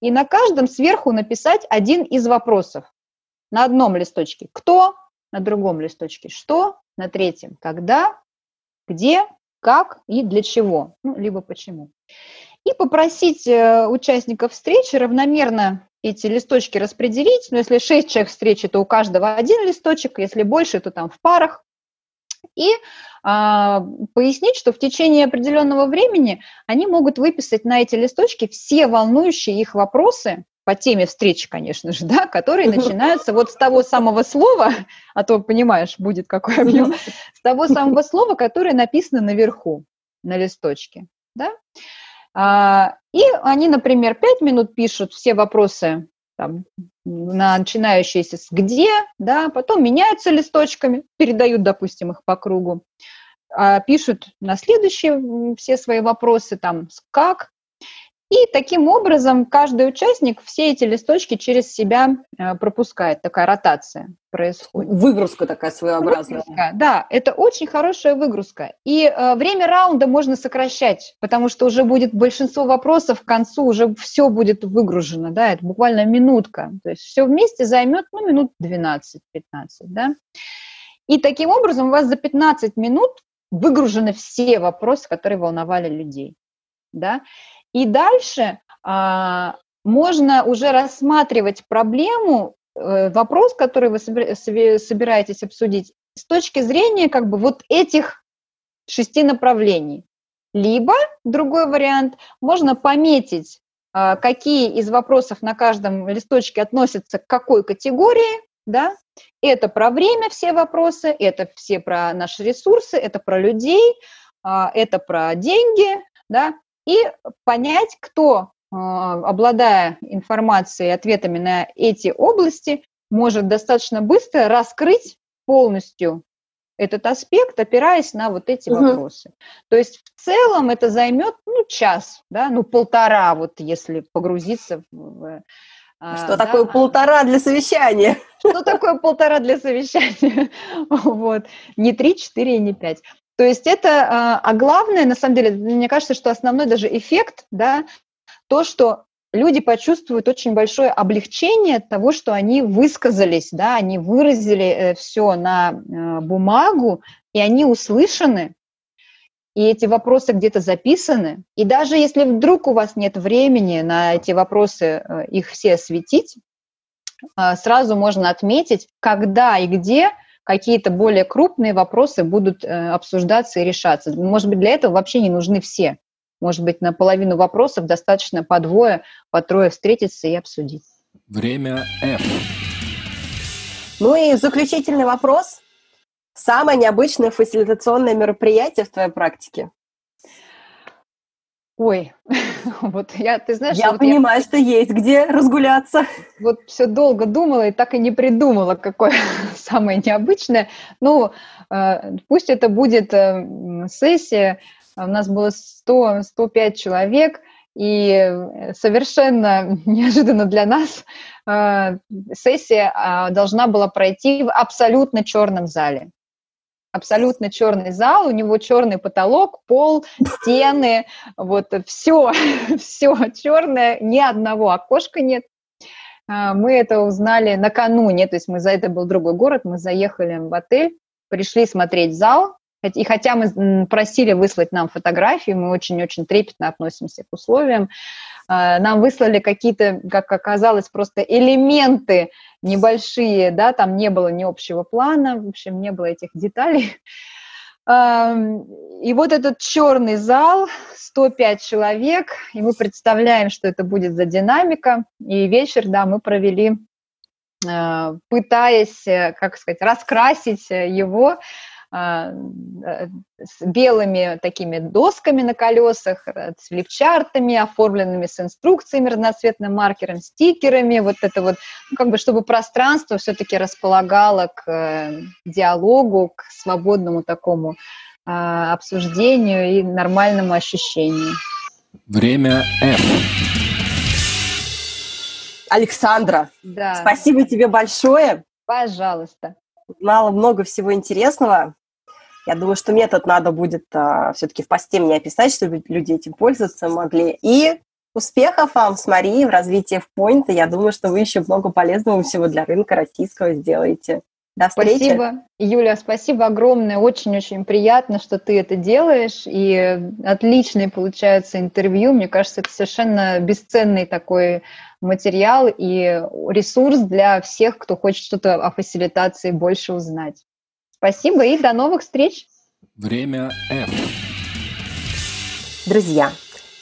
Speaker 3: и на каждом сверху написать один из вопросов. На одном листочке «Кто?», на другом листочке «Что?», на третьем «Когда?», «Где?», «Как?» и «Для чего?», ну, либо «Почему?». И попросить э, участников встречи равномерно эти листочки распределить. Но если 6 человек встречи, то у каждого один листочек, если больше, то там в парах. И а, пояснить, что в течение определенного времени они могут выписать на эти листочки все волнующие их вопросы по теме встречи, конечно же, да, которые начинаются вот с того самого слова, а то, понимаешь, будет какой объем, с того самого слова, которое написано наверху на листочке, да. А, и они, например, пять минут пишут все вопросы там, начинающиеся с «где», да, потом меняются листочками, передают, допустим, их по кругу, а пишут на следующие все свои вопросы, там, «как», и таким образом каждый участник все эти листочки через себя э, пропускает, такая ротация происходит.
Speaker 2: Выгрузка такая своеобразная.
Speaker 3: Выгрузка, да, это очень хорошая выгрузка. И э, время раунда можно сокращать, потому что уже будет большинство вопросов к концу, уже все будет выгружено, да, это буквально минутка. То есть все вместе займет, ну, минут 12-15, да. И таким образом у вас за 15 минут выгружены все вопросы, которые волновали людей, да. И дальше а, можно уже рассматривать проблему, э, вопрос, который вы собираетесь обсудить, с точки зрения как бы вот этих шести направлений. Либо, другой вариант, можно пометить, а, какие из вопросов на каждом листочке относятся к какой категории, да, это про время все вопросы, это все про наши ресурсы, это про людей, а, это про деньги, да, и понять, кто, а, обладая информацией и ответами на эти области, может достаточно быстро раскрыть полностью этот аспект, опираясь на вот эти угу. вопросы. То есть в целом это займет ну, час, да, ну полтора, вот если погрузиться в...
Speaker 2: А, что да? такое полтора для совещания?
Speaker 3: Что такое полтора для совещания? Вот. Не три, четыре и не пять. То есть это, а, а главное, на самом деле, мне кажется, что основной даже эффект, да, то, что люди почувствуют очень большое облегчение от того, что они высказались, да, они выразили э, все на э, бумагу, и они услышаны, и эти вопросы где-то записаны. И даже если вдруг у вас нет времени на эти вопросы, э, их все осветить, сразу можно отметить, когда и где – какие-то более крупные вопросы будут э, обсуждаться и решаться. Может быть, для этого вообще не нужны все. Может быть, на половину вопросов достаточно по двое, по трое встретиться и обсудить.
Speaker 1: Время F.
Speaker 4: Ну и заключительный вопрос. Самое необычное фасилитационное мероприятие в твоей практике?
Speaker 3: Ой, вот я, ты знаешь...
Speaker 4: Я
Speaker 3: вот
Speaker 4: понимаю, я, что есть где разгуляться.
Speaker 3: Вот все долго думала и так и не придумала, какое самое необычное. Ну, э, пусть это будет э, сессия. У нас было 100, 105 человек, и совершенно неожиданно для нас э, сессия а, должна была пройти в абсолютно черном зале абсолютно черный зал, у него черный потолок, пол, стены, вот все, все черное, ни одного окошка нет. А, мы это узнали накануне, то есть мы за это был другой город, мы заехали в отель, пришли смотреть зал, и хотя мы просили выслать нам фотографии, мы очень-очень трепетно относимся к условиям, нам выслали какие-то, как оказалось, просто элементы небольшие, да, там не было ни общего плана, в общем, не было этих деталей. И вот этот черный зал, 105 человек, и мы представляем, что это будет за динамика. И вечер, да, мы провели, а, пытаясь, э, как сказать, раскрасить его а, с белыми такими досками на колесах, э, с флипчартами, оформленными с инструкциями, разноцветным маркером, стикерами, вот это вот, ну, как бы, чтобы пространство все-таки располагало к э, диалогу, к свободному такому а, обсуждению и нормальному ощущению.
Speaker 1: Время F.
Speaker 4: Александра,
Speaker 3: да.
Speaker 4: спасибо тебе большое.
Speaker 3: Пожалуйста.
Speaker 4: Узнала много всего интересного. Я думаю, что метод надо будет а, все-таки в посте мне описать, чтобы люди этим пользоваться могли. И успехов вам с Марией в развитии в Point. Я думаю, что вы еще много полезного всего для рынка российского сделаете. До встречи.
Speaker 3: Спасибо, Юля, спасибо огромное. Очень-очень приятно, что ты это делаешь. И отличные получаются интервью. Мне кажется, это совершенно бесценный такой материал и ресурс для всех, кто хочет что-то о фасилитации больше узнать. Спасибо и до новых встреч.
Speaker 1: Время F.
Speaker 4: Друзья,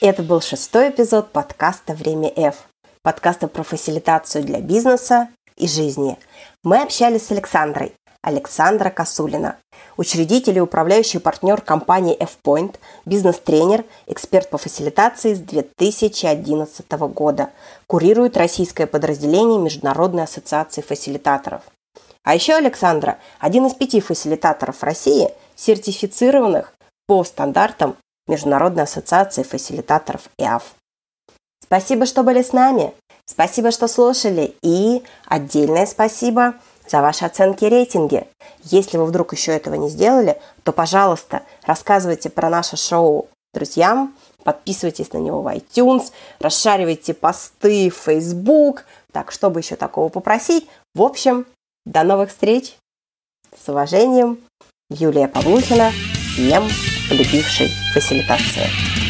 Speaker 4: это был шестой эпизод подкаста «Время F», подкаста про фасилитацию для бизнеса и жизни. Мы общались с Александрой, Александра Косулина, учредитель и управляющий партнер компании F-Point, бизнес-тренер, эксперт по фасилитации с 2011 года, курирует российское подразделение Международной ассоциации фасилитаторов – а еще Александра – один из пяти фасилитаторов России, сертифицированных по стандартам Международной ассоциации фасилитаторов ИАФ. Спасибо, что были с нами. Спасибо, что слушали. И отдельное спасибо за ваши оценки и рейтинги. Если вы вдруг еще этого не сделали, то, пожалуйста, рассказывайте про наше шоу друзьям, подписывайтесь на него в iTunes, расшаривайте посты в Facebook. Так, чтобы еще такого попросить? В общем, до новых встреч! С уважением, Юлия Павлухина, ем, полюбивший фасилитацию.